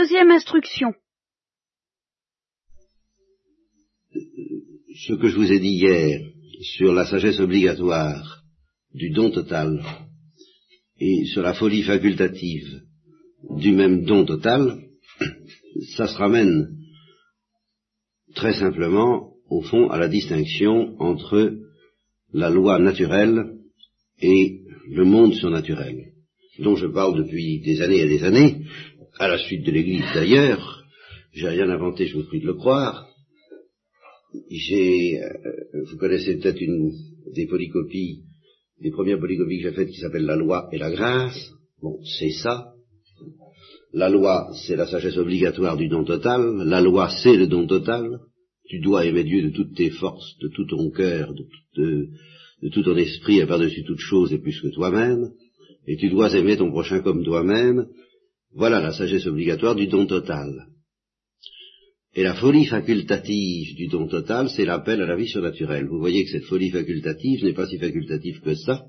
Deuxième instruction. Ce que je vous ai dit hier sur la sagesse obligatoire du don total et sur la folie facultative du même don total, ça se ramène très simplement, au fond, à la distinction entre la loi naturelle et le monde surnaturel, dont je parle depuis des années et des années, à la suite de l'Église d'ailleurs. J'ai rien inventé, je vous prie de le croire. J'ai, euh, vous connaissez peut-être une des polycopies, des premières polycopies que j'ai faites qui s'appelle La loi et la grâce. Bon, c'est ça. La loi, c'est la sagesse obligatoire du don total. La loi, c'est le don total. Tu dois aimer Dieu de toutes tes forces, de tout ton cœur, de, tout ton esprit et par-dessus toute chose et plus que toi-même. Et tu dois aimer ton prochain comme toi-même. Voilà la sagesse obligatoire du don total. Et la folie facultative du don total, c'est l'appel à la vie surnaturelle. Vous voyez que cette folie facultative n'est pas si facultative que ça,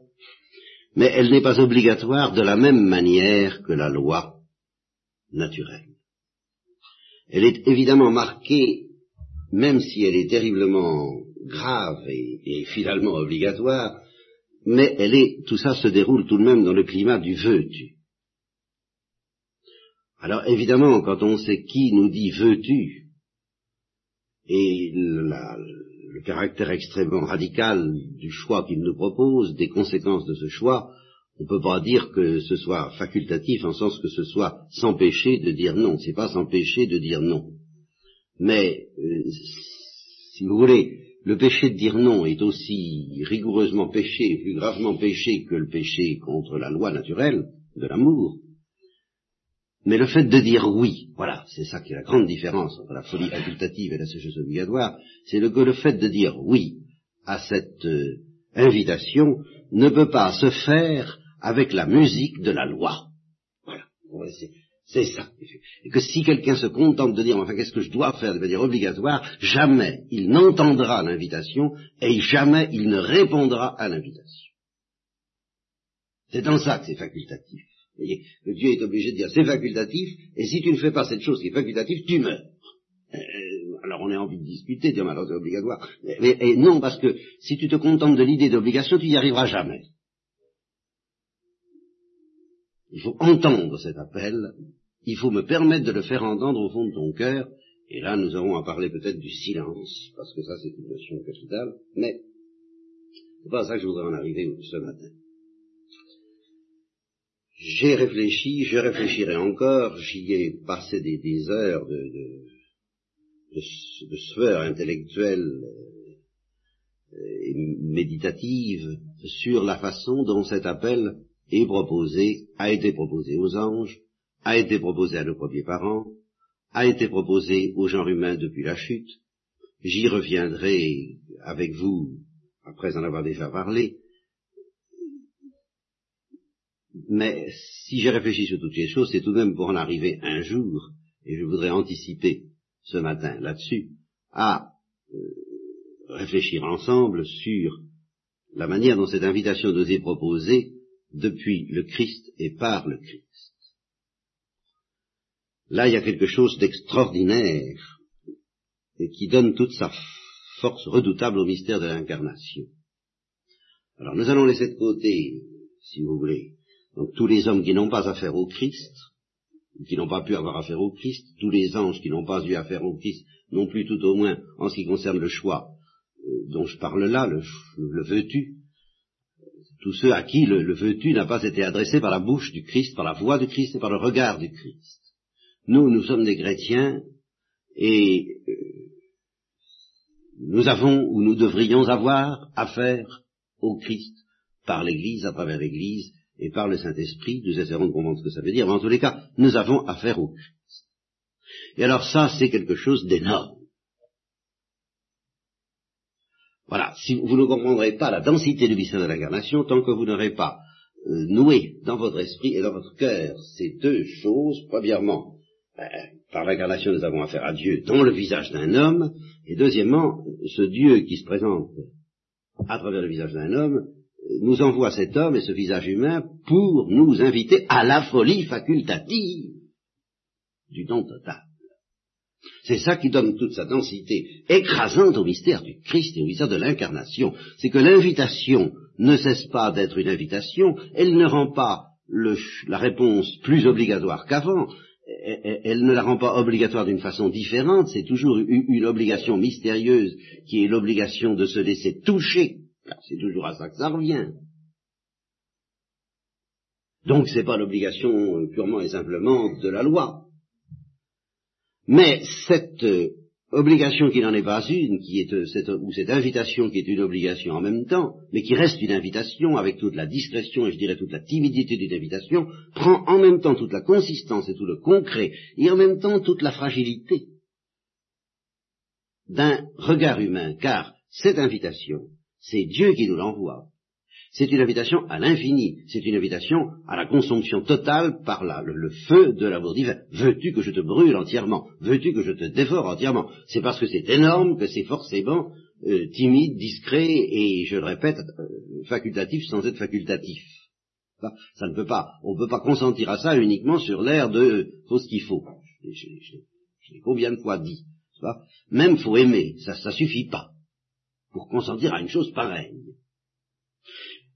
mais elle n'est pas obligatoire de la même manière que la loi naturelle. Elle est évidemment marquée, même si elle est terriblement grave et, finalement obligatoire, mais elle est, tout ça se déroule tout de même dans le climat du veux-tu. Alors évidemment, quand on sait qui nous dit veux-tu, et le caractère extrêmement radical du choix qu'il nous propose, des conséquences de ce choix, on ne peut pas dire que ce soit facultatif en sens que ce soit s'empêcher de dire non. C'est pas s'empêcher de dire non. Mais, euh, si vous voulez, le péché de dire non est aussi rigoureusement péché, plus gravement péché que le péché contre la loi naturelle de l'amour. Mais le fait de dire oui, voilà, c'est ça qui est la grande différence entre la folie facultative et la sagesse obligatoire, c'est que le fait de dire oui à cette euh, invitation ne peut pas se faire avec la musique de la loi. Voilà, c'est ça. Et que si quelqu'un se contente de dire, enfin, qu'est-ce que je dois faire de manière obligatoire, jamais il n'entendra l'invitation et jamais il ne répondra à l'invitation. C'est dans ça que c'est facultatif. Voyez, que Dieu est obligé de dire c'est facultatif, et si tu ne fais pas cette chose qui est facultative, tu meurs. Euh, alors on a envie de discuter, dire alors c'est obligatoire. Mais, et non, parce que si tu te contentes de l'idée d'obligation, tu n'y arriveras jamais. Il faut entendre cet appel, il faut me permettre de le faire entendre au fond de ton cœur, et là nous aurons à parler peut-être du silence, parce que ça c'est une notion capitale, mais c'est pas à ça que je voudrais en arriver ce matin. J'ai réfléchi, je réfléchirai encore, j'y ai passé des, des heures de, de, sueur intellectuelle euh, et méditative sur la façon dont cet appel est proposé, a été proposé aux anges, a été proposé à nos premiers parents, a été proposé au genre humain depuis la chute. J'y reviendrai avec vous après en avoir déjà parlé, mais si j'ai réfléchi sur toutes ces choses, c'est tout de même pour en arriver un jour, et je voudrais anticiper ce matin là-dessus, à euh, réfléchir ensemble sur la manière dont cette invitation nous est proposée depuis le Christ et par le Christ. Là, il y a quelque chose d'extraordinaire et qui donne toute sa force redoutable au mystère de l'incarnation. Alors nous allons laisser de côté, si vous voulez, donc tous les hommes qui n'ont pas affaire au Christ, qui n'ont pas pu avoir affaire au Christ, tous les anges qui n'ont pas eu affaire au Christ, non plus tout au moins en ce qui concerne le choix euh, dont je parle là, le, le veux-tu, tous ceux à qui le, veux-tu n'a pas été adressé par la bouche du Christ, par la voix du Christ et par le regard du Christ. Nous, nous sommes des chrétiens et euh, nous avons ou nous devrions avoir affaire au Christ par l'Église, à travers l'Église, et par le Saint-Esprit, nous essaierons de comprendre ce que ça veut dire, mais en tous les cas, nous avons affaire au Christ. Et alors ça, c'est quelque chose d'énorme. Voilà, si vous ne comprendrez pas la densité du mystère de l'incarnation, tant que vous n'aurez pas euh, noué dans votre esprit et dans votre cœur ces deux choses, premièrement, ben, par l'incarnation nous avons affaire à Dieu dans le visage d'un homme, et deuxièmement, ce Dieu qui se présente à travers le visage d'un homme nous envoie cet homme et ce visage humain pour nous inviter à la folie facultative. du don total. C'est ça qui donne toute sa densité écrasante au mystère du Christ et au mystère de l'incarnation. C'est que l'invitation ne cesse pas d'être une invitation, elle ne rend pas la réponse plus obligatoire qu'avant, elle, ne la rend pas obligatoire d'une façon différente, c'est toujours une, obligation mystérieuse qui est l'obligation de se laisser toucher, c'est toujours à ça que ça revient. Donc c'est pas l'obligation euh, purement et simplement de la loi. Mais cette euh, obligation qui n'en est pas une, qui est euh, cette, ou cette invitation qui est une obligation en même temps, mais qui reste une invitation avec toute la discrétion et je dirais toute la timidité d'une invitation, prend en même temps toute la consistance et tout le concret, et en même temps toute la fragilité d'un regard humain, car cette invitation, c'est Dieu qui nous l'envoie, c'est une invitation à l'infini, c'est une invitation à la consomption totale par le, feu de l'amour divin. Veux-tu que je te brûle entièrement? Veux-tu que je te dévore entièrement? C'est parce que c'est énorme que c'est forcément euh, timide, discret et, je le répète, euh, facultatif sans être facultatif. Ça, ne peut pas, on ne peut pas consentir à ça uniquement sur l'air de faut ce qu'il faut. Je combien de fois dit. Même faut aimer, ça ne suffit pas pour consentir à une chose pareille.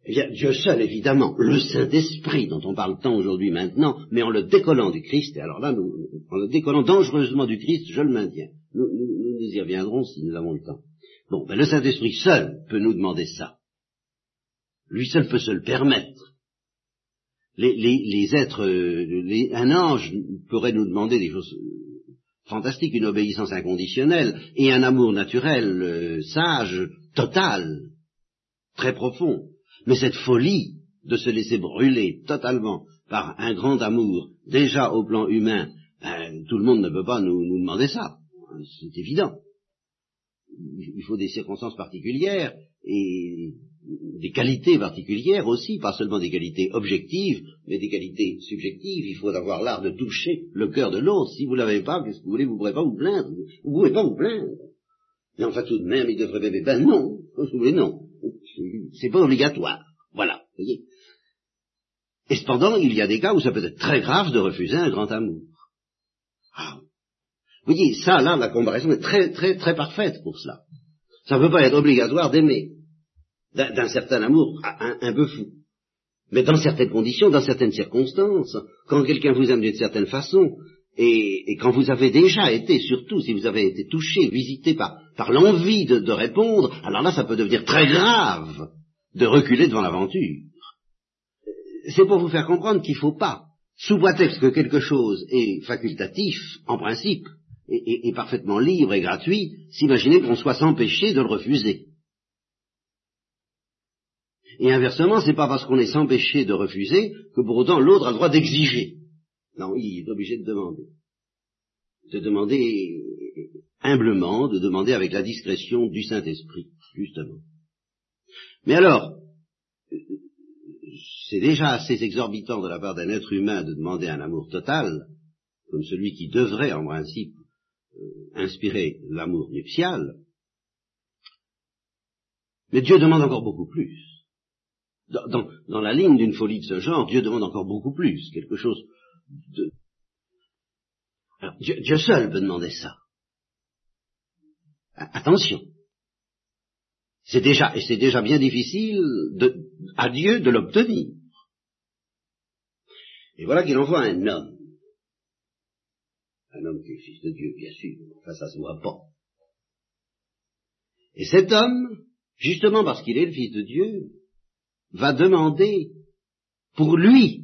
Eh bien, Dieu seul, évidemment, le Saint-Esprit dont on parle tant aujourd'hui maintenant, mais en le décollant du Christ, et alors là, nous, en le décollant dangereusement du Christ, je le maintiens. Nous, nous, y reviendrons si nous avons le temps. Bon, ben le Saint-Esprit seul peut nous demander ça. Lui seul peut se le permettre. Les, êtres, les, un ange pourrait nous demander des choses fantastiques, une obéissance inconditionnelle et un amour naturel, euh, sage, total, très profond. Mais cette folie de se laisser brûler totalement par un grand amour, déjà au plan humain, ben, tout le monde ne peut pas nous, demander ça. C'est évident. Il faut des circonstances particulières et des qualités particulières aussi, pas seulement des qualités objectives, mais des qualités subjectives. Il faut avoir l'art de toucher le cœur de l'autre. Si vous l'avez pas, qu'est-ce que vous voulez Vous ne pourrez pas vous plaindre. Vous ne pouvez pas vous plaindre. Mais enfin, tout de même, il devrait... Ben non, vous voulez, non. C'est pas obligatoire. Voilà, voyez. Et cependant, il y a des cas où ça peut être très grave de refuser un grand amour. Ah. Vous voyez, ça, là, la comparaison est très, très, très parfaite pour cela. Ça ne peut pas être obligatoire d'aimer d'un certain amour un, peu fou. Mais dans certaines conditions, dans certaines circonstances, quand quelqu'un vous aime d'une certaine façon, et, quand vous avez déjà été, surtout si vous avez été touché, visité par, l'envie de, répondre, alors là, ça peut devenir très grave de reculer devant l'aventure. C'est pour vous faire comprendre qu'il ne faut pas, sous prétexte que quelque chose est facultatif, en principe, et, parfaitement libre et gratuit, s'imaginer qu'on soit sans de le refuser. Et inversement, c'est pas parce qu'on est sans de refuser que pour autant l'autre a le droit d'exiger. Non, il est obligé de demander. De demander humblement, de demander avec la discrétion du Saint-Esprit, justement. Mais alors, c'est déjà assez exorbitant de la part d'un être humain de demander un amour total, comme celui qui devrait en principe euh, inspirer l'amour nuptial, mais Dieu demande encore beaucoup plus. Dans, dans la ligne d'une folie de ce genre, Dieu demande encore beaucoup plus, quelque chose de... Alors, Dieu, Dieu seul peut demander ça. Attention, c'est déjà, et c'est déjà bien difficile de, à Dieu de l'obtenir. Et voilà qu'il envoie un homme. Un homme qui est fils de Dieu, bien sûr. Enfin, ça se voit pas. Et cet homme, justement parce qu'il est le fils de Dieu, va demander pour lui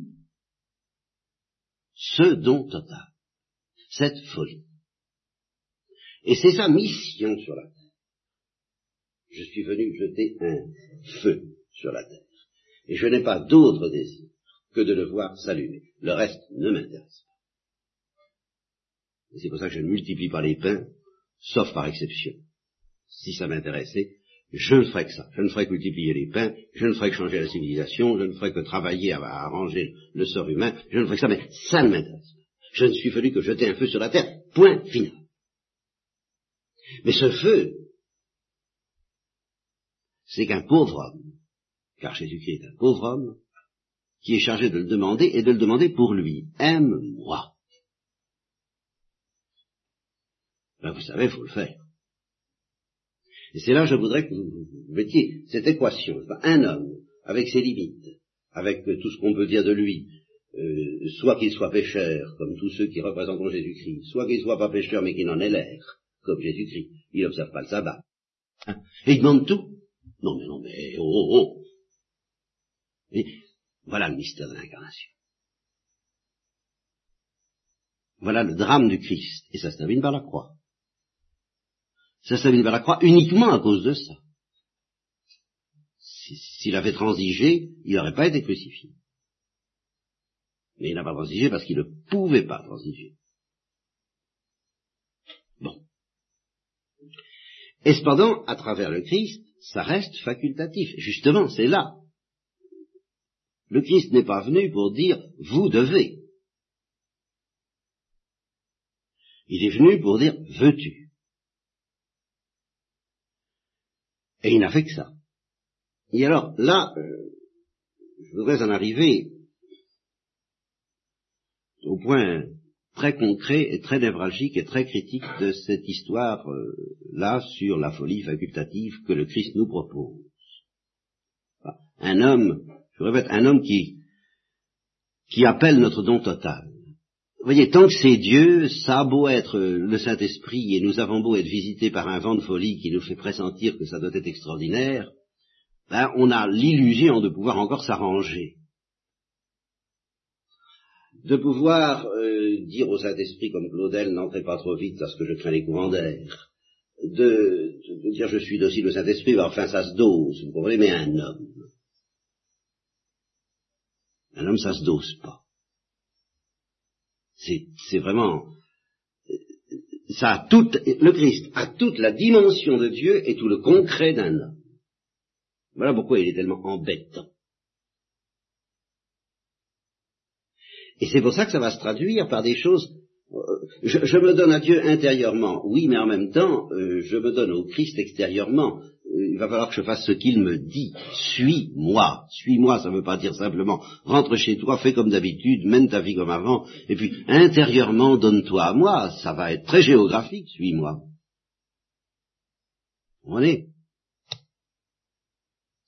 ce don total, cette folie. Et c'est sa mission sur la terre je suis venu jeter un feu sur la terre. Et je n'ai pas d'autre désir que de le voir s'allumer. Le reste ne m'intéresse pas. Et c'est pour ça que je ne multiplie pas les pains, sauf par exception. Si ça m'intéressait, je ne ferais que ça. Je ne ferais que multiplier les pains, je ne ferais que changer la civilisation, je ne ferais que travailler à, arranger le sort humain, je ne ferais que ça, mais ça ne m'intéresse pas. Je ne suis venu que jeter un feu sur la terre, point final. Mais ce feu, c'est qu'un pauvre homme, car Jésus-Christ est un pauvre homme, qui est chargé de le demander et de le demander pour lui. Aime-moi. ben vous savez, il faut le faire. Et c'est là que je voudrais que vous mettiez cette équation. Un homme, avec ses limites, avec tout ce qu'on peut dire de lui, euh, soit qu'il soit pécheur, comme tous ceux qui représentent Jésus-Christ, soit qu'il soit pas pécheur mais qu'il en ait l'air, comme Jésus-Christ. Il n'observe pas le sabbat. Hein? Et il demande tout. Non mais non mais oh oh oh. Voilà le mystère de l'incarnation. Voilà le drame du Christ. Et ça se termine par la croix. Ça se termine par la croix uniquement à cause de ça. S'il avait transigé, il n'aurait pas été crucifié. Mais il n'a pas transigé parce qu'il ne pouvait pas transiger. Bon. Et cependant, à travers le Christ, ça reste facultatif. Justement, c'est là. Le Christ n'est pas venu pour dire vous devez. Il est venu pour dire veux-tu? Et il n'a fait que ça. Et alors, là, euh, je voudrais en arriver au point très concret et très névralgique et très critique de cette histoire-là euh, sur la folie facultative que le Christ nous propose. Un homme, je répète, un homme qui, qui appelle notre don total. Voyez, tant que c'est Dieu, ça a beau être le Saint-Esprit et nous avons beau être visités par un vent de folie qui nous fait pressentir que ça doit être extraordinaire, ben, on a l'illusion de pouvoir encore s'arranger. De pouvoir euh, dire au Saint-Esprit comme Claudel, n'entrez pas trop vite parce que je crains les courants d'air, de, dire je suis docile au Saint-Esprit, ben, enfin ça se dose, vous comprenez, mais un homme, un homme ça se dose pas. C'est vraiment, ça a toute, le Christ a toute la dimension de Dieu et tout le concret d'un homme. Voilà pourquoi il est tellement embêtant. Et c'est pour ça que ça va se traduire par des choses. Euh, je, me donne à Dieu intérieurement, oui, mais en même temps, euh, je me donne au Christ extérieurement. Euh, il va falloir que je fasse ce qu'il me dit. Suis-moi. Suis-moi, ça ne veut pas dire simplement rentre chez toi, fais comme d'habitude, mène ta vie comme avant, et puis intérieurement donne-toi à moi. Ça va être très géographique, suis-moi. On est.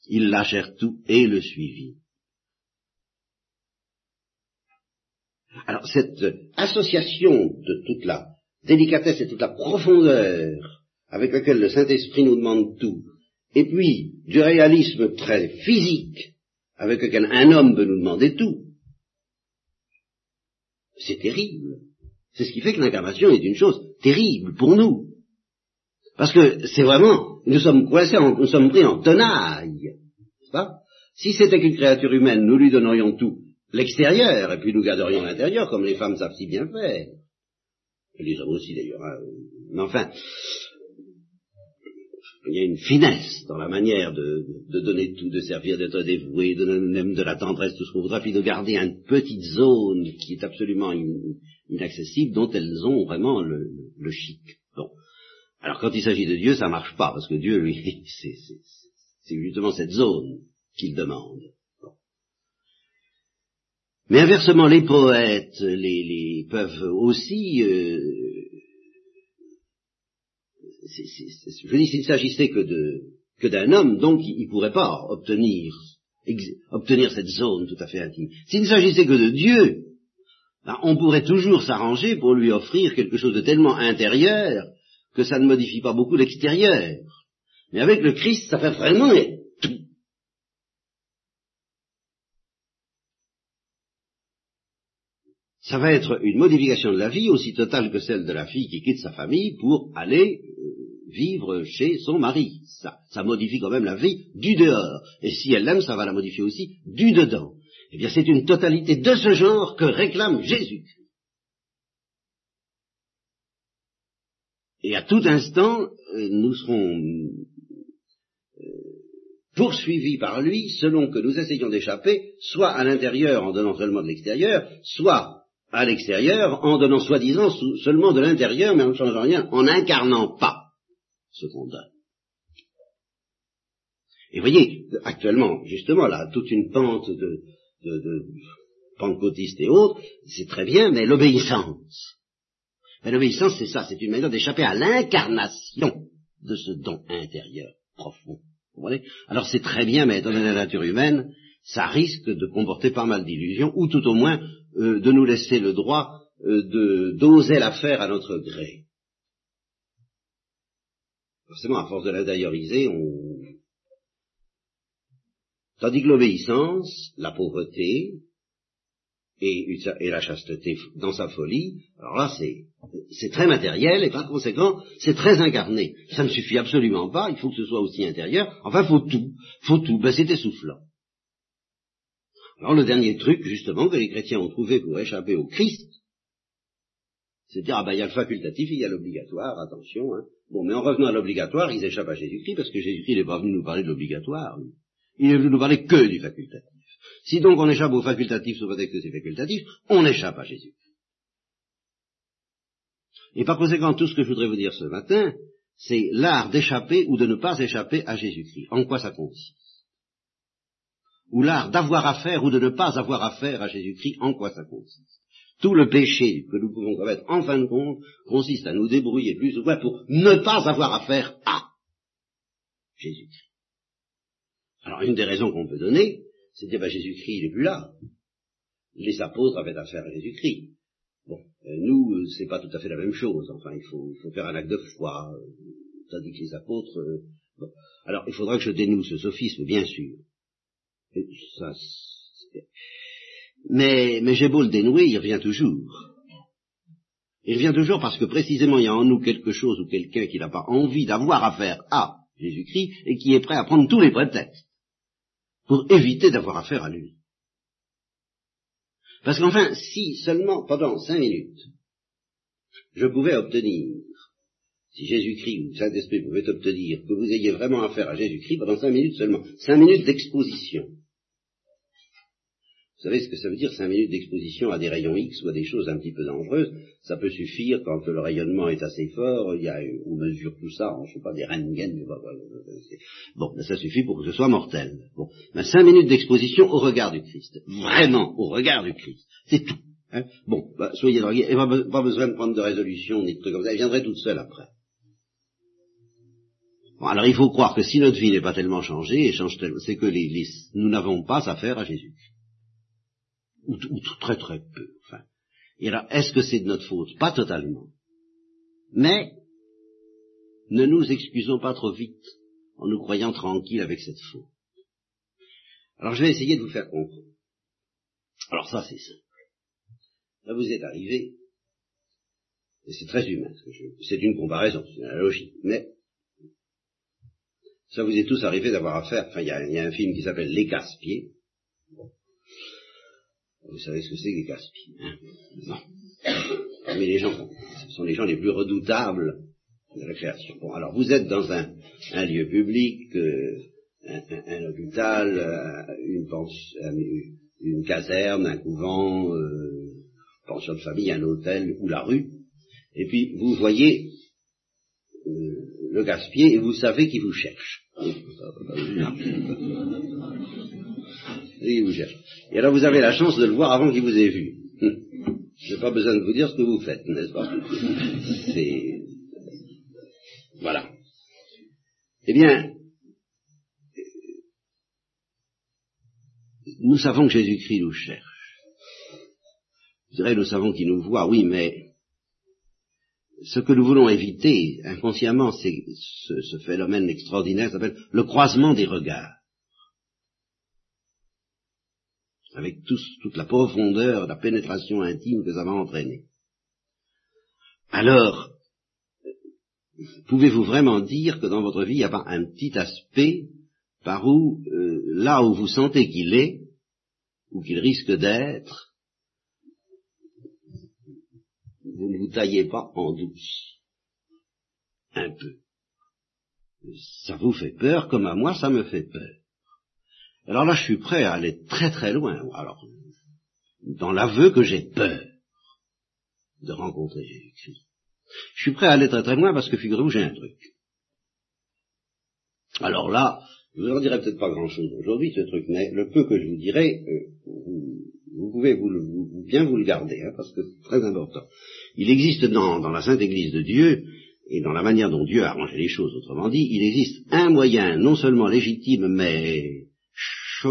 Il lâchèrent tout et le suivit. Alors cette association de toute la délicatesse et toute la profondeur avec laquelle le Saint-Esprit nous demande tout, et puis du réalisme très physique avec lequel un homme peut nous demander tout, c'est terrible. C'est ce qui fait que l'incarnation est une chose terrible pour nous. Parce que c'est vraiment, nous sommes coincés, nous sommes pris en tenaille. Pas? Si c'était qu'une créature humaine, nous lui donnerions tout l'extérieur, et puis nous garderions l'intérieur, comme les femmes savent si bien faire. Les hommes aussi d'ailleurs. Hein. Mais enfin, il y a une finesse dans la manière de, donner tout, de servir, d'être dévoué, de donner même de la tendresse, tout ce qu'on voudra, puis de garder une petite zone qui est absolument inaccessible, dont elles ont vraiment le, le chic. Bon. Alors quand il s'agit de Dieu, ça marche pas, parce que Dieu, lui, c'est justement cette zone qu'il demande. Mais inversement, les poètes les, peuvent aussi... Euh, je dis, s'il s'agissait que de que d'un homme, donc il ne pourrait pas obtenir, obtenir cette zone tout à fait intime. S'il s'agissait que de Dieu, ben, on pourrait toujours s'arranger pour lui offrir quelque chose de tellement intérieur que ça ne modifie pas beaucoup l'extérieur. Mais avec le Christ, ça fait vraiment ça va être une modification de la vie aussi totale que celle de la fille qui quitte sa famille pour aller vivre chez son mari. Ça, ça modifie quand même la vie du dehors. Et si elle l'aime, ça va la modifier aussi du dedans. Eh bien, c'est une totalité de ce genre que réclame Jésus. Et à tout instant, euh, nous serons euh, poursuivis par lui selon que nous essayons d'échapper, soit à l'intérieur en donnant seulement de l'extérieur, soit à l'extérieur en donnant soi-disant seulement de l'intérieur, mais en ne changeant rien, en n'incarnant pas ce qu'on donne. Et voyez, actuellement, justement, là, toute une pente de, de, de et autres, c'est très bien, mais l'obéissance. Ben, L'obéissance, c'est ça, c'est une manière d'échapper à l'incarnation de ce don intérieur profond. Vous comprenez Alors c'est très bien, mais étant donné la nature humaine, ça risque de comporter pas mal d'illusions, ou tout au moins euh, de nous laisser le droit euh, d'oser la faire à notre gré. Forcément, à force de l'intérioriser, on... Tandis que l'obéissance, la pauvreté, et, la chasteté dans sa folie, alors là c'est très matériel et par conséquent c'est très incarné. Ça ne suffit absolument pas, il faut que ce soit aussi intérieur, enfin faut tout, faut tout, ben c'est essoufflant. Alors le dernier truc justement que les chrétiens ont trouvé pour échapper au Christ, c'est de dire ah ben il y a le facultatif, il y a l'obligatoire, attention, hein. Bon, mais en revenant à l'obligatoire, ils échappent à Jésus-Christ parce que Jésus-Christ n'est pas venu nous parler de l'obligatoire. Il est venu nous parler que du facultatif. Si donc on échappe au facultatif sous prétexte que c'est facultatif, on échappe à Jésus. Et par conséquent, tout ce que je voudrais vous dire ce matin, c'est l'art d'échapper ou de ne pas échapper à Jésus-Christ. En quoi ça consiste? Ou l'art d'avoir affaire ou de ne pas avoir affaire à Jésus-Christ, en quoi ça consiste? Tout le péché que nous pouvons commettre, en fin de compte, consiste à nous débrouiller plus ou moins pour ne pas avoir affaire à Jésus-Christ. Alors, une des raisons qu'on peut donner, c'est dire, ben, Jésus-Christ, il n'est plus là. Les apôtres avaient affaire à Jésus-Christ. Bon, euh, nous, euh, c'est pas tout à fait la même chose. Enfin, il faut, faire un acte de foi, euh, tandis que les apôtres. Alors, il faudra que je dénoue ce sophisme, bien sûr. ça, mais, mais j'ai beau le dénouer, il revient toujours. Il revient toujours parce que précisément il y a en nous quelque chose ou quelqu'un qui n'a pas envie d'avoir affaire à Jésus-Christ et qui est prêt à prendre tous les prétextes pour éviter d'avoir affaire à lui. Parce qu'enfin, si seulement pendant cinq minutes, je pouvais obtenir, si Jésus-Christ ou Saint-Esprit pouvait obtenir que vous ayez vraiment affaire à Jésus-Christ pendant cinq minutes seulement, cinq minutes d'exposition, vous savez ce que ça veut dire, cinq minutes d'exposition à des rayons X ou à des choses un petit peu dangereuses Ça peut suffire quand le rayonnement est assez fort, il y a, on mesure tout ça, on ne pas, des Röntgen, bon, ben ça suffit pour que ce soit mortel. Bon, ben cinq minutes d'exposition au regard du Christ, vraiment au regard du Christ, c'est tout. Hein bon, ben, soyez drogués, et pas, pas, besoin de prendre de résolution ni de trucs comme ça, elle viendrait toute seule après. Bon, alors il faut croire que si notre vie n'est pas tellement changée, c'est que les, nous n'avons pas affaire à Jésus ou, très très peu. Enfin. Et alors, est-ce que c'est de notre faute? Pas totalement. Mais ne nous excusons pas trop vite en nous croyant tranquilles avec cette faute. Alors je vais essayer de vous faire comprendre. Alors ça c'est simple. Là vous êtes arrivé, et c'est très humain, c'est une comparaison, c'est une analogie, mais ça vous est tous arrivé d'avoir affaire, enfin il y, a, un film qui s'appelle Les Casse-Pieds, vous savez ce que c'est que les casse-pieds. Hein? Non. Mais les gens, ce sont les gens les plus redoutables de la création. Bon, alors vous êtes dans un, lieu public, euh, un, hôpital, euh, une, euh, une, caserne, un couvent, euh, pension de famille, un hôtel ou la rue, et puis vous voyez le gaspiller et vous savez qu'il vous cherche. Il vous cherche. Et alors vous avez la chance de le voir avant qu'il vous ait vu. Je n'ai pas besoin de vous dire ce que vous faites, n'est-ce pas? C'est... Voilà. Eh bien, nous savons que Jésus-Christ nous cherche. Je dirais, nous savons qu'il nous voit, oui, mais ce que nous voulons éviter inconsciemment, c'est ce, ce, phénomène extraordinaire qui s'appelle le croisement des regards. Avec toute la profondeur, la pénétration intime que ça va entraîner. Alors, pouvez-vous vraiment dire que dans votre vie, il n'y a pas un petit aspect par où, euh, là où vous sentez qu'il est, ou qu'il risque d'être, vous ne vous taillez pas en douce? Un peu. Ça vous fait peur comme à moi ça me fait peur. Alors là, je suis prêt à aller très très loin. Alors, dans l'aveu que j'ai peur de rencontrer Jésus-Christ. Je suis prêt à aller très très loin parce que figurez-vous, j'ai un truc. Alors là, je vous en dirai peut-être pas grand-chose aujourd'hui, ce truc, mais le peu que je vous dirai, euh, vous, pouvez bien vous le garder, hein, parce que c'est très important. Il existe dans, dans la Sainte Église de Dieu, et dans la manière dont Dieu a arrangé les choses, autrement dit, il existe un moyen non seulement légitime, mais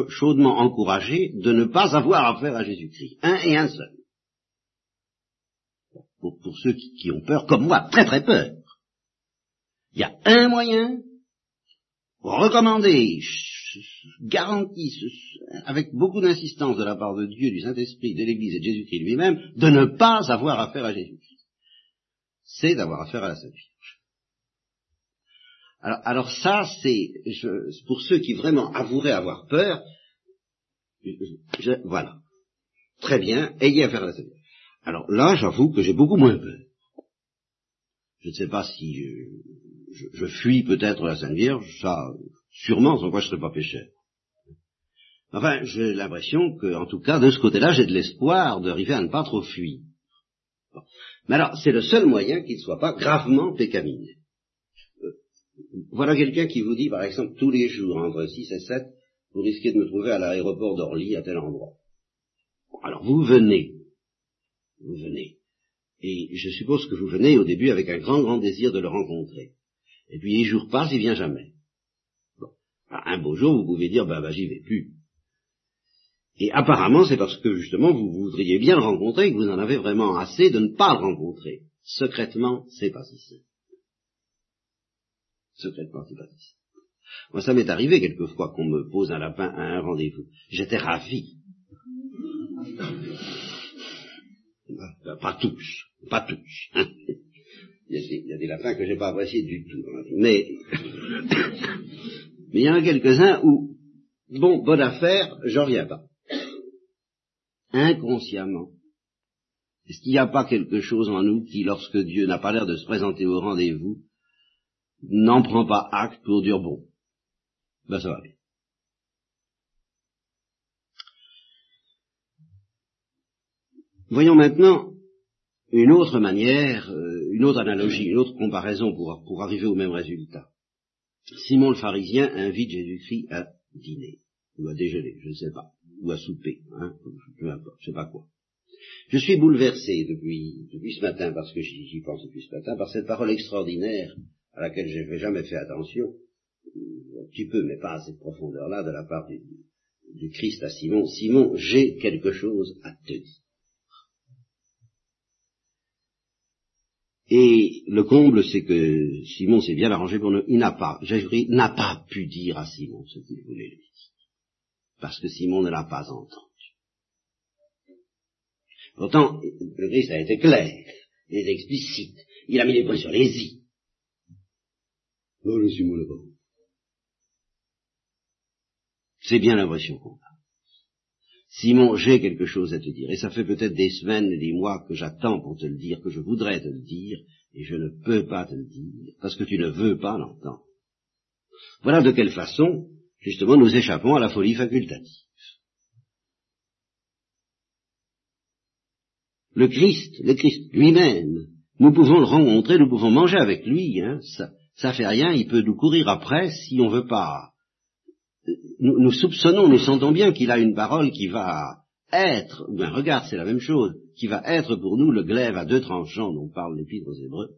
chaudement encouragé de ne pas avoir affaire à Jésus-Christ. Un et un seul. Pour, ceux qui, ont peur, comme moi, très très peur. Il y a un moyen recommandé, garanti, avec beaucoup d'insistance de la part de Dieu, du Saint-Esprit, de l'Église et de Jésus-Christ lui-même, de ne pas avoir affaire à Jésus-Christ. C'est d'avoir affaire à la Sainte. Alors, ça, c'est pour ceux qui vraiment avoueraient avoir peur, voilà. Très bien, ayez affaire à la Vierge. Alors là, j'avoue que j'ai beaucoup moins peur. Je ne sais pas si je, je fuis peut-être la Sainte Vierge, ça, sûrement, sans quoi je ne serais pas pécheur. Enfin, j'ai l'impression que, en tout cas, de ce côté-là, j'ai de l'espoir d'arriver à ne pas trop fuir. Mais alors, c'est le seul moyen qu'il ne soit pas gravement pécaminé. Voilà quelqu'un qui vous dit, par exemple, tous les jours, entre 6 et 7, vous risquez de me trouver à l'aéroport d'Orly, à tel endroit. alors, vous venez. Vous venez. Et je suppose que vous venez au début avec un grand, grand désir de le rencontrer. Et puis les jours passent, il vient jamais. Un beau jour, vous pouvez dire, ben, ben j'y vais plus. Et apparemment, c'est parce que justement, vous voudriez bien le rencontrer, que vous en avez vraiment assez de ne pas le rencontrer. Secrètement, c'est pas si simple. Secrètement, simple. Moi, ça m'est arrivé quelquefois qu'on me pose un lapin à un rendez-vous. J'étais ravi. Ben, pas tous, pas tous. Hein. Il, y a des, lapins que j'ai pas appréciés du tout. Mais, mais il y en a quelques-uns où, bon, bonne affaire, j'en reviens pas inconsciemment. Est-ce qu'il n'y a pas quelque chose en nous qui, lorsque Dieu n'a pas l'air de se présenter au rendez-vous, n'en prend pas acte pour dire bon, ben ça va bien. Voyons maintenant une autre manière, euh, une autre analogie, une autre comparaison pour, pour arriver au même résultat. Simon le pharisien invite Jésus-Christ à dîner, ou à déjeuner, je ne sais pas ou à souper, hein, peu importe, je sais pas quoi. Je suis bouleversé depuis, depuis ce matin, parce que j'y pense depuis ce matin, par cette parole extraordinaire à laquelle je n'avais jamais fait attention, un petit peu, mais pas à cette profondeur-là, de la part du, du Christ à Simon. Simon, j'ai quelque chose à te dire. Et le comble, c'est que Simon s'est bien arrangé pour nous. Il n'a pas, Jésus n'a pas pu dire à Simon ce qu'il voulait lui dire parce que Simon ne l'a pas entendu. Pourtant, le Christ a été clair, il est explicite, il a mis les points sur les i. C'est bien l'impression qu'on a. Simon, j'ai quelque chose à te dire, et ça fait peut-être des semaines et des mois que j'attends pour te le dire, que je voudrais te le dire, et je ne peux pas te le dire, parce que tu ne veux pas l'entendre. Voilà de quelle façon justement, nous échappons à la folie facultative. Le Christ, le Christ lui-même, nous pouvons le rencontrer, nous pouvons manger avec lui, hein, ça, ça fait rien, il peut nous courir après si on veut pas. Nous, nous soupçonnons, nous sentons bien qu'il a une parole qui va être, ben regarde, c'est la même chose, qui va être pour nous le glaive à deux tranchants dont parle l'Épître aux Hébreux.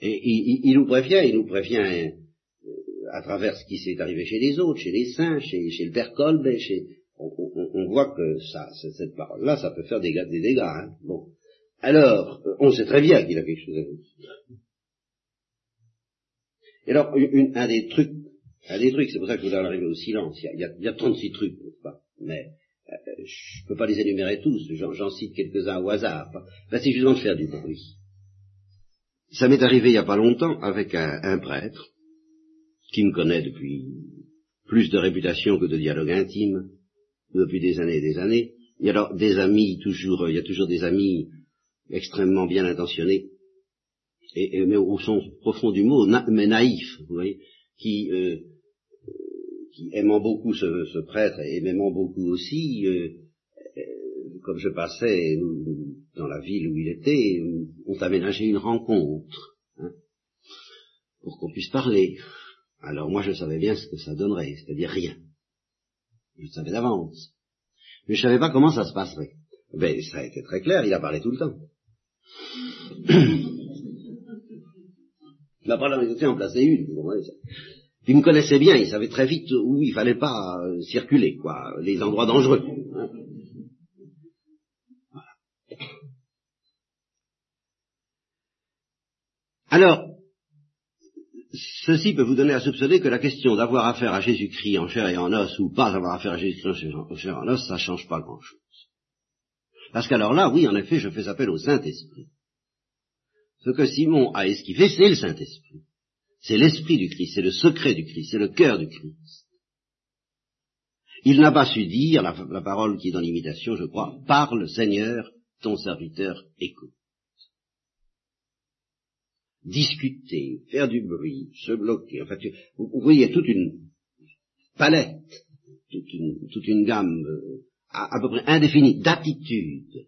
Et il, nous prévient, il nous prévient à travers ce qui s'est arrivé chez les autres, chez les saints, chez, le père Kolb, chez, on, voit que cette parole-là, ça peut faire des, des dégâts. Hein. Bon. Alors, on sait très bien qu'il a quelque chose à dire. Et alors, une, un des trucs, un des trucs, c'est pour ça que je voulais arriver au silence. Il y a, il y a, 36 trucs, pas? Mais euh, je ne peux pas les énumérer tous. J'en cite quelques-uns au hasard. Ben, c'est justement de faire du bruit. Ça m'est arrivé il n'y a pas longtemps avec un, un prêtre qui me connaît depuis plus de réputation que de dialogue intime, depuis des années et des années. Il y a alors des amis, toujours, il y a toujours des amis extrêmement bien intentionnés, et, mais au sens profond du mot, mais naïfs, vous voyez, qui, euh, qui aimant beaucoup ce, prêtre et m'aimant beaucoup aussi, euh, euh, comme je passais dans la ville où il était, ont aménagé une rencontre, hein, pour qu'on puisse parler. Alors moi je savais bien ce que ça donnerait, c'est-à-dire rien. Je le savais d'avance. Mais je savais pas comment ça se passerait. Ben, ça a été très clair, il a parlé tout le temps. il a parlé en placer une, vous ça. Il me connaissait bien, il savait très vite où il fallait pas euh, circuler, quoi, les endroits dangereux. Hein. Alors, ceci peut vous donner à soupçonner que la question d'avoir affaire à Jésus-Christ en chair et en os ou pas avoir affaire à Jésus-Christ en chair et en os, ça ne change pas grand-chose. Parce qu'alors là, oui, en effet, je fais appel au Saint-Esprit. Ce que Simon a esquivé, c'est le Saint-Esprit. C'est l'Esprit du Christ, c'est le secret du Christ, c'est le cœur du Christ. Il n'a pas su dire, la, parole qui est dans l'imitation, je crois, parle Seigneur, ton serviteur écoute discuter, faire du bruit, se bloquer. En fait, vous, voyez, toute une palette, toute une, toute une gamme euh, à, peu près indéfinie d'attitudes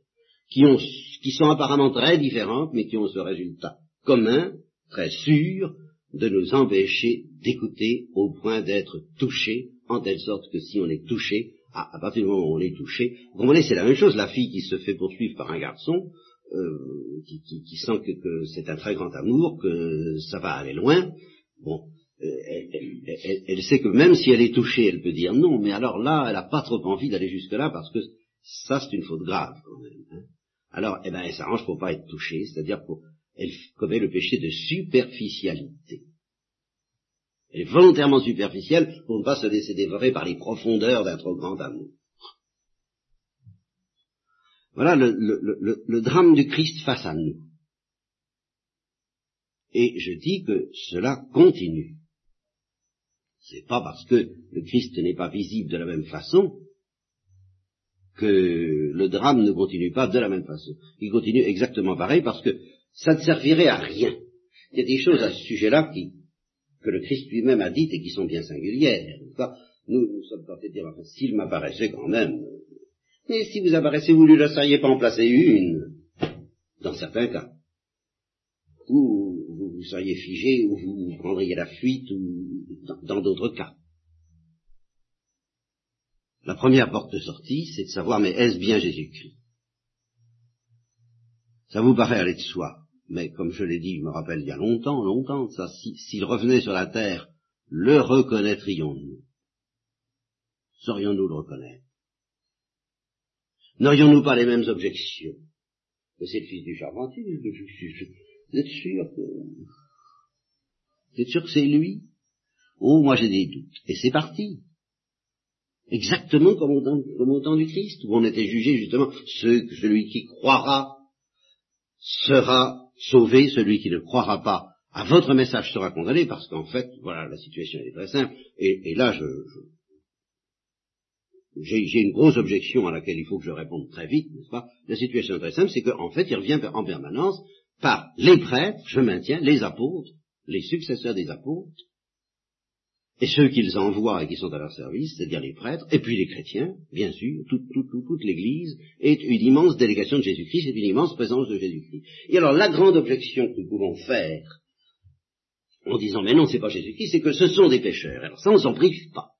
qui, ont, qui sont apparemment très différentes, mais qui ont ce résultat commun, très sûr, de nous empêcher d'écouter au point d'être touchés, en telle sorte que si on est touché, à, à partir du moment où on est touché, vous comprenez, c'est la même chose, la fille qui se fait poursuivre par un garçon, euh, qui, qui, qui, sent que, que c'est un très grand amour, que ça va aller loin, bon, euh, elle, elle, elle, sait que même si elle est touchée, elle peut dire non, mais alors là, elle n'a pas trop envie d'aller jusque-là parce que ça, c'est une faute grave quand même. Hein. Alors, eh ben, elle s'arrange pour pas être touchée, c'est-à-dire pour elle commet le péché de superficialité. Elle est volontairement superficielle pour ne pas se laisser dévorer par les profondeurs d'un trop grand amour. Voilà le, le, le, drame du Christ face à nous. Et je dis que cela continue. C'est pas parce que le Christ n'est pas visible de la même façon que le drame ne continue pas de la même façon. Il continue exactement pareil parce que ça ne servirait à rien. Il y a des choses à ce sujet-là que le Christ lui-même a dites et qui sont bien singulières. Nous, nous sommes tentés de dire, s'il m'apparaissait quand même, mais si vous apparaissez, vous ne lui laisseriez pas en placer une, dans certains cas. Ou vous, vous seriez figé, ou vous prendriez la fuite, ou dans d'autres cas. La première porte de sortie, c'est de savoir, mais est-ce bien Jésus-Christ? Ça vous paraît aller de soi, mais comme je l'ai dit, je me rappelle il y a longtemps, longtemps, ça, s'il revenait sur la terre, le reconnaîtrions-nous? Saurions-nous le reconnaître? N'aurions-nous pas les mêmes objections? Que c'est le fils du charpentier, vous êtes sûr que... Vous êtes sûr que c'est lui? Oh, moi j'ai des doutes. Et c'est parti. Exactement comme au, temps, du Christ, où on était jugé justement, celui qui croira sera sauvé, celui qui ne croira pas à votre message sera condamné, parce qu'en fait, voilà, la situation est très simple. Et, là, je, j'ai une grosse objection à laquelle il faut que je réponde très vite, n'est-ce pas? La situation est très simple, c'est qu'en fait, il revient en permanence par les prêtres, je maintiens, les apôtres, les successeurs des apôtres, et ceux qu'ils envoient et qui sont à leur service, c'est-à-dire les prêtres, et puis les chrétiens, bien sûr, toute, l'Église est une immense délégation de Jésus-Christ, c'est une immense présence de Jésus-Christ. Et alors la grande objection que nous pouvons faire en disant mais non, c'est pas Jésus-Christ, c'est que ce sont des pécheurs. Alors ça, on s'en prive pas.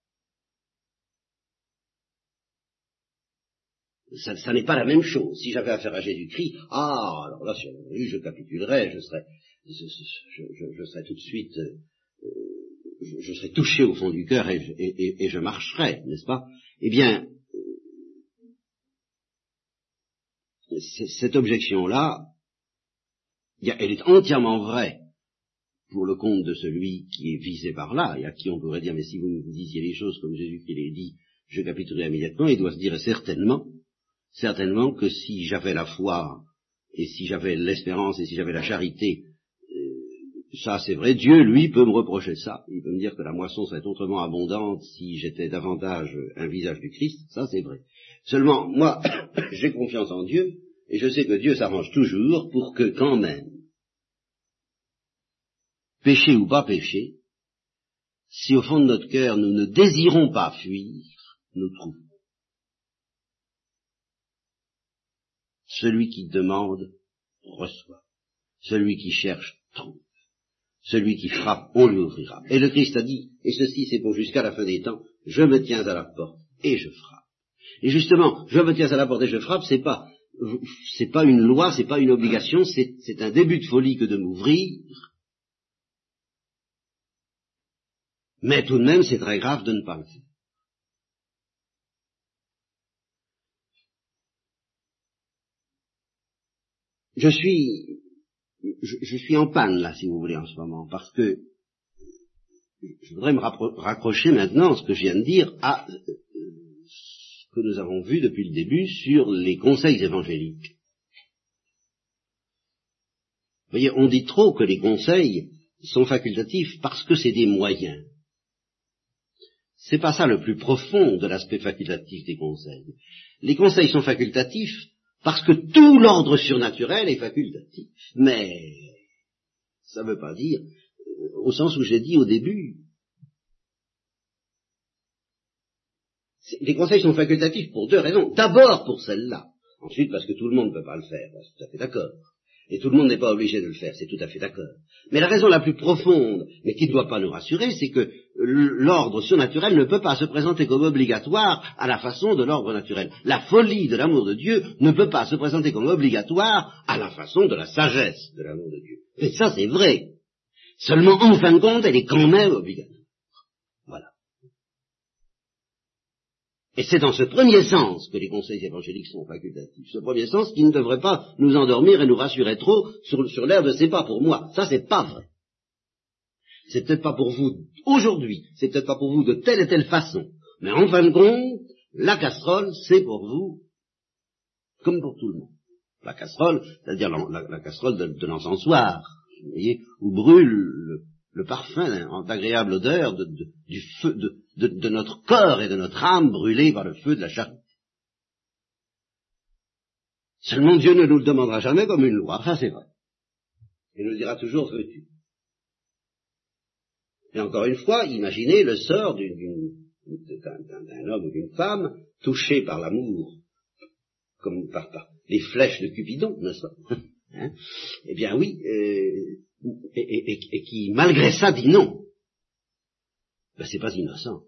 ça, n'est pas la même chose. Si j'avais affaire à Jésus-Christ, ah, alors là, on je capitulerais, je serais, je, serais tout de suite, je, serais touché au fond du cœur et, je marcherais, n'est-ce pas? Eh bien, cette objection-là, elle est entièrement vraie pour le compte de celui qui est visé par là, et à qui on pourrait dire, mais si vous me disiez les choses comme Jésus qui les dit, je capitulerai immédiatement, il doit se dire certainement, certainement que si j'avais la foi, et si j'avais l'espérance, et si j'avais la charité, ça c'est vrai, Dieu, lui, peut me reprocher ça. Il peut me dire que la moisson serait autrement abondante si j'étais davantage un visage du Christ, ça c'est vrai. Seulement, moi, j'ai confiance en Dieu, et je sais que Dieu s'arrange toujours pour que quand même, péché ou pas péché, si au fond de notre cœur nous ne désirons pas fuir, nous trouvons. Celui qui demande, reçoit. Celui qui cherche, trouve. Celui qui frappe, on lui ouvrira. Et le Christ a dit, et ceci c'est pour jusqu'à la fin des temps, je me tiens à la porte et je frappe. Et justement, je me tiens à la porte et je frappe, c'est pas, c'est pas une loi, c'est pas une obligation, c'est un début de folie que de m'ouvrir. Mais tout de même, c'est très grave de ne pas le faire. Je suis, je, suis en panne là, si vous voulez, en ce moment, parce que je voudrais me raccrocher maintenant, ce que je viens de dire, à ce que nous avons vu depuis le début sur les conseils évangéliques. Vous voyez, on dit trop que les conseils sont facultatifs parce que c'est des moyens. C'est pas ça le plus profond de l'aspect facultatif des conseils. Les conseils sont facultatifs parce que tout l'ordre surnaturel est facultatif. Mais ça ne veut pas dire, euh, au sens où j'ai dit au début, les conseils sont facultatifs pour deux raisons. D'abord pour celle-là. Ensuite parce que tout le monde ne peut pas le faire. C'est tout à fait d'accord. Et tout le monde n'est pas obligé de le faire, c'est tout à fait d'accord. Mais la raison la plus profonde, mais qui ne doit pas nous rassurer, c'est que l'ordre surnaturel ne peut pas se présenter comme obligatoire à la façon de l'ordre naturel. La folie de l'amour de Dieu ne peut pas se présenter comme obligatoire à la façon de la sagesse de l'amour de Dieu. Et ça, c'est vrai. Seulement, en fin de compte, elle est quand même obligatoire. Et c'est dans ce premier sens que les conseils évangéliques sont facultatifs. Ce premier sens qui ne devrait pas nous endormir et nous rassurer trop sur, sur l'air de c'est pas pour moi. Ça, c'est pas vrai. C'est peut-être pas pour vous aujourd'hui, c'est peut-être pas pour vous de telle et telle façon. Mais en fin de compte, la casserole, c'est pour vous, comme pour tout le monde. La casserole, c'est-à-dire la, casserole de, de l'encensoir, vous voyez, où brûle le parfum d'agréable odeur de, du feu de, notre corps et de notre âme brûlés par le feu de la charité. Seulement Dieu ne nous le demandera jamais comme une loi, ça c'est vrai. Il nous dira toujours veux-tu. Et encore une fois, imaginez le sort d'un homme ou d'une femme touché par l'amour, comme par, les flèches de Cupidon, n'est-ce pas? Hein? Eh bien oui, euh, et, qui, malgré ça, dit non, ben, c'est pas innocent.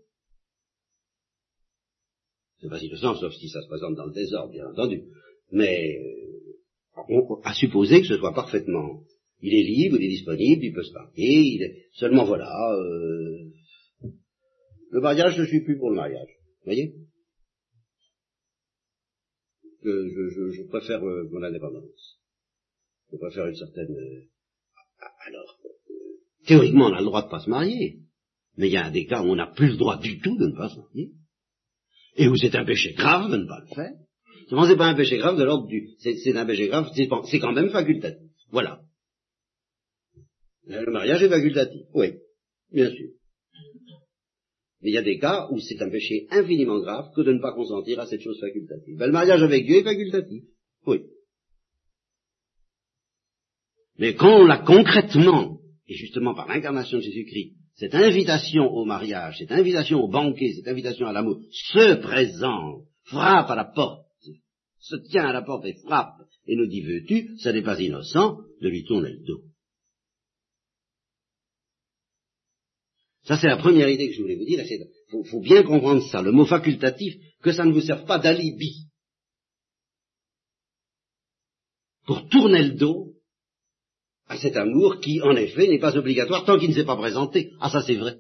C'est pas innocent, sauf si ça se présente dans le désordre, bien entendu. Mais on, à supposer que ce soit parfaitement. Il est libre, il est disponible, il peut se marier, il est... seulement voilà, euh... le mariage, je suis plus pour le mariage. Vous voyez? Je, je, je, préfère euh, mon indépendance. Je préfère une certaine euh, alors, théoriquement, on a le droit de pas se marier. Mais il y a des cas où on n'a plus le droit du tout de ne pas se marier. Et où c'est un péché grave de ne pas le faire. Seulement, c'est pas un péché grave de l'ordre du... C'est un péché grave, c'est quand même facultatif. Voilà. Le mariage est facultatif. Oui, bien sûr. Mais il y a des cas où c'est un péché infiniment grave que de ne pas consentir à cette chose facultative. Ben, le mariage avec Dieu est facultatif. Oui. Mais quand on l'a concrètement, et justement par l'incarnation de Jésus-Christ, cette invitation au mariage, cette invitation au banquet, cette invitation à l'amour, se présente, frappe à la porte, se tient à la porte et frappe, et nous dit veux-tu, ça n'est pas innocent de lui tourner le dos. Ça, c'est la première idée que je voulais vous dire. Il faut, bien comprendre ça, le mot facultatif, que ça ne vous serve pas d'alibi pour tourner le dos à cet amour qui, en effet, n'est pas obligatoire tant qu'il ne s'est pas présenté. Ah, ça c'est vrai.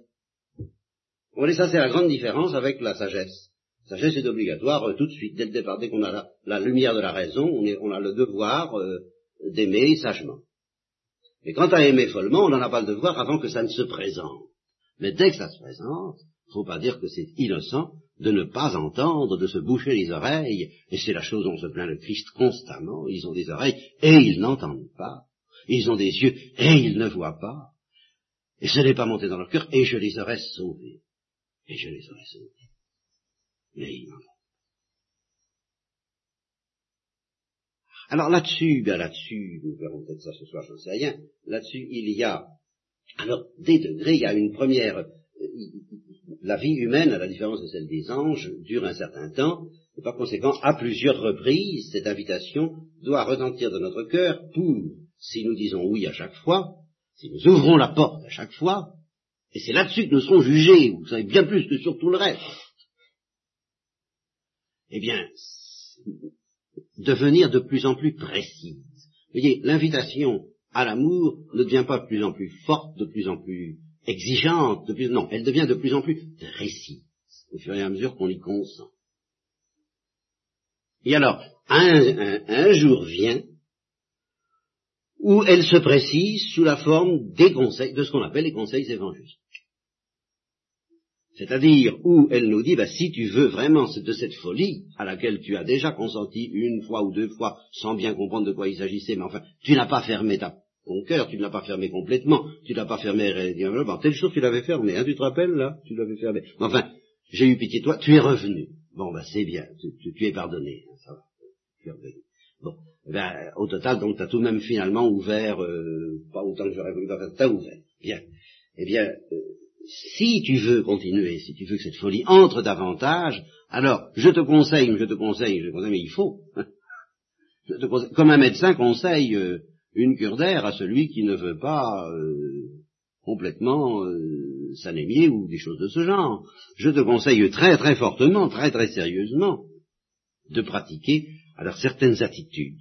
Vous voyez, ça c'est la grande différence avec la sagesse. La sagesse est obligatoire euh, tout de suite, dès le départ, dès qu'on a la, lumière de la raison, on, a le devoir euh, d'aimer sagement. Mais quant à aimer follement, on n'en a pas le devoir avant que ça ne se présente. Mais dès que ça se présente, il ne faut pas dire que c'est innocent de ne pas entendre, de se boucher les oreilles, et c'est la chose dont se plaint le Christ constamment, ils ont des oreilles et ils n'entendent pas. Ils ont des yeux et ils ne voient pas. Et ce n'est pas monté dans leur cœur et je les aurais sauvés. Et je les aurais sauvés. Mais ils n'en Alors là-dessus, bien là-dessus, nous verrons peut-être ça ce soir, j'en sais rien, là-dessus il y a, alors des degrés, il y a une première, euh, la vie humaine, à la différence de celle des anges, dure un certain temps, et par conséquent, à plusieurs reprises, cette invitation doit retentir de notre cœur pour si nous disons oui à chaque fois, si nous ouvrons la porte à chaque fois, et c'est là-dessus que nous serons jugés, vous savez bien plus que sur tout le reste. eh bien, devenir de plus en plus précise. Voyez, l'invitation à l'amour ne devient pas de plus en plus forte, de plus en plus exigeante, de plus, non, elle devient de plus en plus précise, au fur et à mesure qu'on y consent. Et alors, un, jour vient où elle se précise sous la forme des conseils, de ce qu'on appelle les conseils évangéliques. C'est-à-dire où elle nous dit, bah, si tu veux vraiment de cette folie à laquelle tu as déjà consenti une fois ou deux fois sans bien comprendre de quoi il s'agissait, mais enfin, tu n'as pas fermé ta, ton cœur, tu ne l'as pas fermé complètement, tu ne l'as pas fermé, bon, telle chose tu l'avais fermé, hein, tu te rappelles là, tu l'avais fermé. Enfin, j'ai eu pitié de toi, tu es revenu. Bon, bah c'est bien, tu, es pardonné, hein, ça va, tu es revenu. Bon, ben, au total, donc tu as tout de même finalement ouvert, euh, pas autant que j'aurais voulu tu as ouvert. Bien. Eh bien, euh, si tu veux continuer, si tu veux que cette folie entre davantage, alors je te conseille, je te conseille, je te conseille, mais il faut. Conseille, comme un médecin conseille euh, une cure d'air à celui qui ne veut pas euh, complètement euh, s'anémier ou des choses de ce genre. Je te conseille très très fortement, très très sérieusement, de pratiquer alors certaines attitudes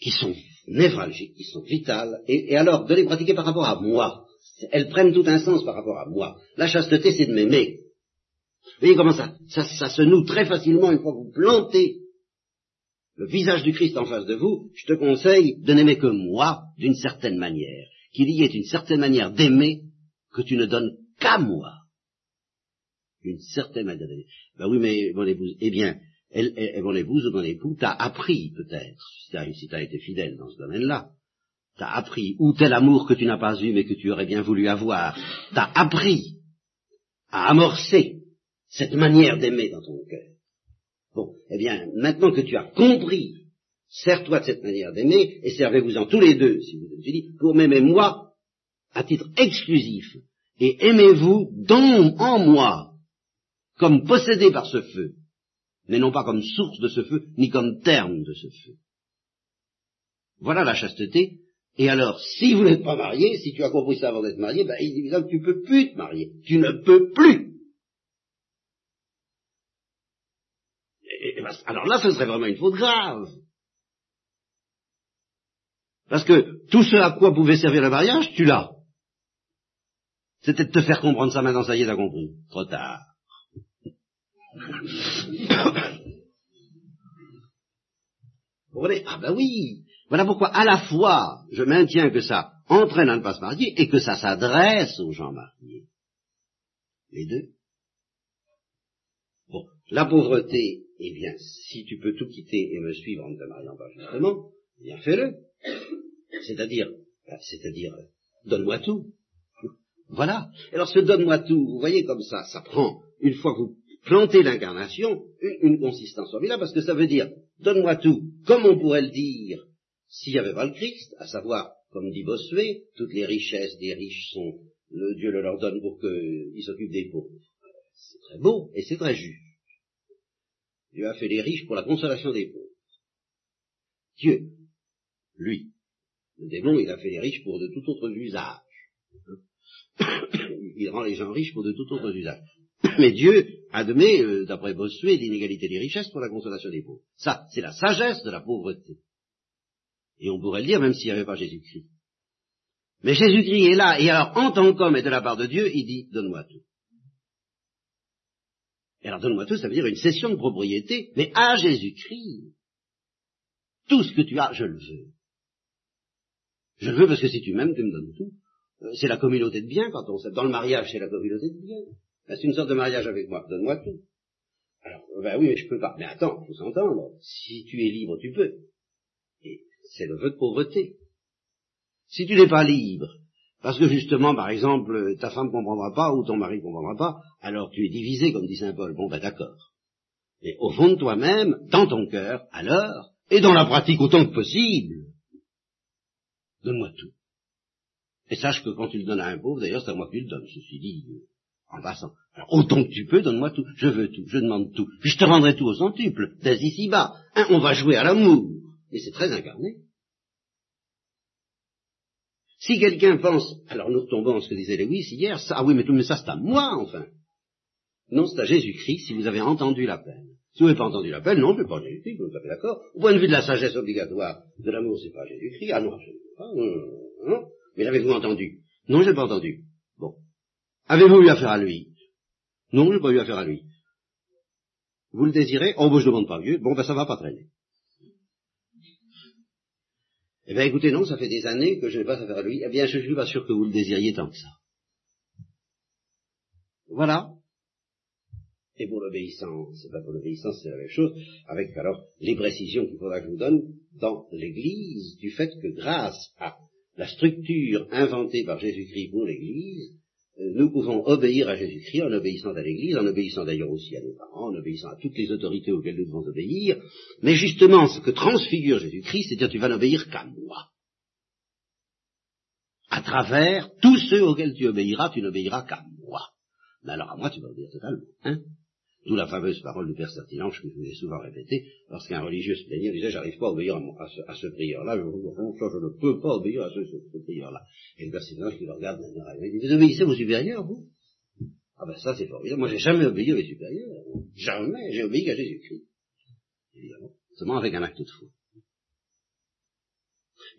qui sont névralgiques, qui sont vitales, et alors de les pratiquer par rapport à moi, elles prennent tout un sens par rapport à moi. La chasteté, c'est de m'aimer. Vous voyez comment ça, ça, se noue très facilement une fois que vous plantez le visage du Christ en face de vous, je te conseille de n'aimer que moi d'une certaine manière, qu'il y ait une certaine manière d'aimer que tu ne donnes qu'à moi. Une certaine manière d'aimer. Ben oui, mais mon épouse, eh bien, elle, mon épouse ou mon époux t'a appris peut-être, si tu as été fidèle dans ce domaine-là, t'as appris, ou tel amour que tu n'as pas eu mais que tu aurais bien voulu avoir, t'as appris à amorcer cette manière d'aimer dans ton cœur. Bon, eh bien, maintenant que tu as compris, sers-toi de cette manière d'aimer, et servez-vous-en tous les deux, si vous êtes dit, pour m'aimer moi, à titre exclusif, et aimez-vous dans, en moi, comme possédé par ce feu, mais non pas comme source de ce feu, ni comme terme de ce feu. Voilà la chasteté et alors, si vous n'êtes pas marié, si tu as compris ça avant d'être marié, ben, il dit que tu ne peux plus te marier. Tu ne peux plus. Alors là, ce serait vraiment une faute grave. Parce que tout ce à quoi pouvait servir le mariage, tu l'as. C'était de te faire comprendre ça maintenant, ça y est, t'as compris. Trop tard. Vous comprenez Ah ben oui, voilà pourquoi à la fois je maintiens que ça entraîne à ne pas se marier et que ça s'adresse aux gens mariés. Les deux. Bon, la pauvreté, eh bien, si tu peux tout quitter et me suivre en ne te mariant pas justement, bien fais-le. C'est-à-dire, ben, c'est-à-dire, donne-moi tout. Voilà. Alors ce donne-moi tout, vous voyez comme ça, ça prend, une fois que vous plantez l'incarnation, une, consistance formidable, parce que ça veut dire, donne-moi tout, comme on pourrait le dire s'il n'y avait pas le Christ, à savoir, comme dit Bossuet, toutes les richesses des riches sont, le Dieu le leur donne pour qu'ils s'occupent des pauvres. C'est très beau et c'est très juste. Dieu a fait les riches pour la consolation des pauvres. Dieu, lui, le démon, il a fait les riches pour de tout autre usage. il rend les gens riches pour de tout autre usage. Mais Dieu admet, euh, d'après Bossuet, l'inégalité des richesses pour la consolation des pauvres. Ça, c'est la sagesse de la pauvreté. Et on pourrait le dire même s'il n'y avait pas Jésus-Christ. Mais Jésus-Christ est là, et alors en tant qu'homme et de la part de Dieu, il dit, donne-moi tout. Et alors donne-moi tout, ça veut dire une cession de propriété, mais à Jésus-Christ. Tout ce que tu as, je le veux. Je le veux parce que si tu m'aimes, tu me donnes tout. Euh, c'est la communauté de biens quand on. Dans le mariage, c'est la communauté de biens. C'est une sorte de mariage avec moi. Donne-moi tout. Alors, ben oui, mais je peux pas. Mais attends, faut s'entendre. Si tu es libre, tu peux c'est le vœu de pauvreté. Si tu n'es pas libre, parce que justement, par exemple, ta femme ne comprendra pas ou ton mari ne comprendra pas, alors tu es divisé, comme dit Saint Paul. Bon, ben d'accord. Mais au fond de toi-même, dans ton cœur, alors, et dans la pratique autant que possible, donne-moi tout. Et sache que quand tu le donnes à un pauvre, d'ailleurs, c'est à moi que tu le donnes, ceci dit, en passant. Alors, autant que tu peux, donne-moi tout. Je veux tout, je demande tout. Puis je te rendrai tout au centuple, dès ici-bas. Hein, on va jouer à l'amour. Et c'est très incarné. Si quelqu'un pense, alors nous retombons à ce que disait Lewis hier, ça, ah oui, mais tout, mais ça c'est à moi, enfin. Non, c'est à Jésus-Christ, si vous avez entendu l'appel. Si vous n'avez pas entendu l'appel, non, n'ai pas Jésus-Christ, vous êtes d'accord. Au point de vue de la sagesse obligatoire de l'amour, c'est pas Jésus-Christ. Ah non, absolument pas. Non, non, non. Mais l'avez-vous entendu? Non, je n'ai pas entendu. Bon. Avez-vous eu affaire à lui? Non, je n'ai pas eu affaire à lui. Vous le désirez? Oh, ben, je demande pas mieux. Bon, ben, ça va pas traîner. Eh bien, écoutez, non, ça fait des années que je n'ai pas affaire à lui. Eh bien, je ne suis pas sûr que vous le désiriez tant que ça. Voilà. Et pour l'obéissance, c'est pas pour l'obéissance, c'est la même chose, avec alors les précisions qu'il faudra que je vous donne dans l'Église, du fait que grâce à la structure inventée par Jésus-Christ pour l'Église, nous pouvons obéir à Jésus-Christ en obéissant à l'Église, en obéissant d'ailleurs aussi à nos parents, en obéissant à toutes les autorités auxquelles nous devons obéir, mais justement ce que transfigure Jésus-Christ, c'est dire tu vas n'obéir qu'à moi. À travers tous ceux auxquels tu obéiras, tu n'obéiras qu'à moi. Mais alors à moi, tu vas obéir totalement. Hein? D'où la fameuse parole du Père Sartinange que je vous ai souvent répétée, lorsqu'un religieux se plaignait, disait, j'arrive pas à obéir à, ce, à ce prieur-là, je, ne peux pas obéir à ce, ce, prieur-là. Et le Père Sartinange qui le regarde il dit, vous obéissez aux supérieurs, vous? Ah ben ça c'est formidable, moi j'ai jamais obéi aux supérieurs, jamais, j'ai obéi à Jésus-Christ. Évidemment, seulement avec un acte de foi.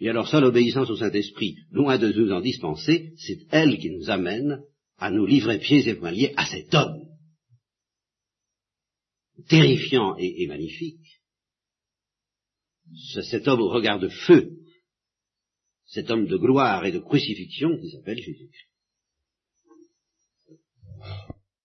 Et alors ça, l'obéissance au Saint-Esprit, loin de nous en dispenser, c'est elle qui nous amène à nous livrer pieds et poings liés à cet homme terrifiant et, magnifique, cet homme au regard de feu, cet homme de gloire et de crucifixion qui s'appelle Jésus.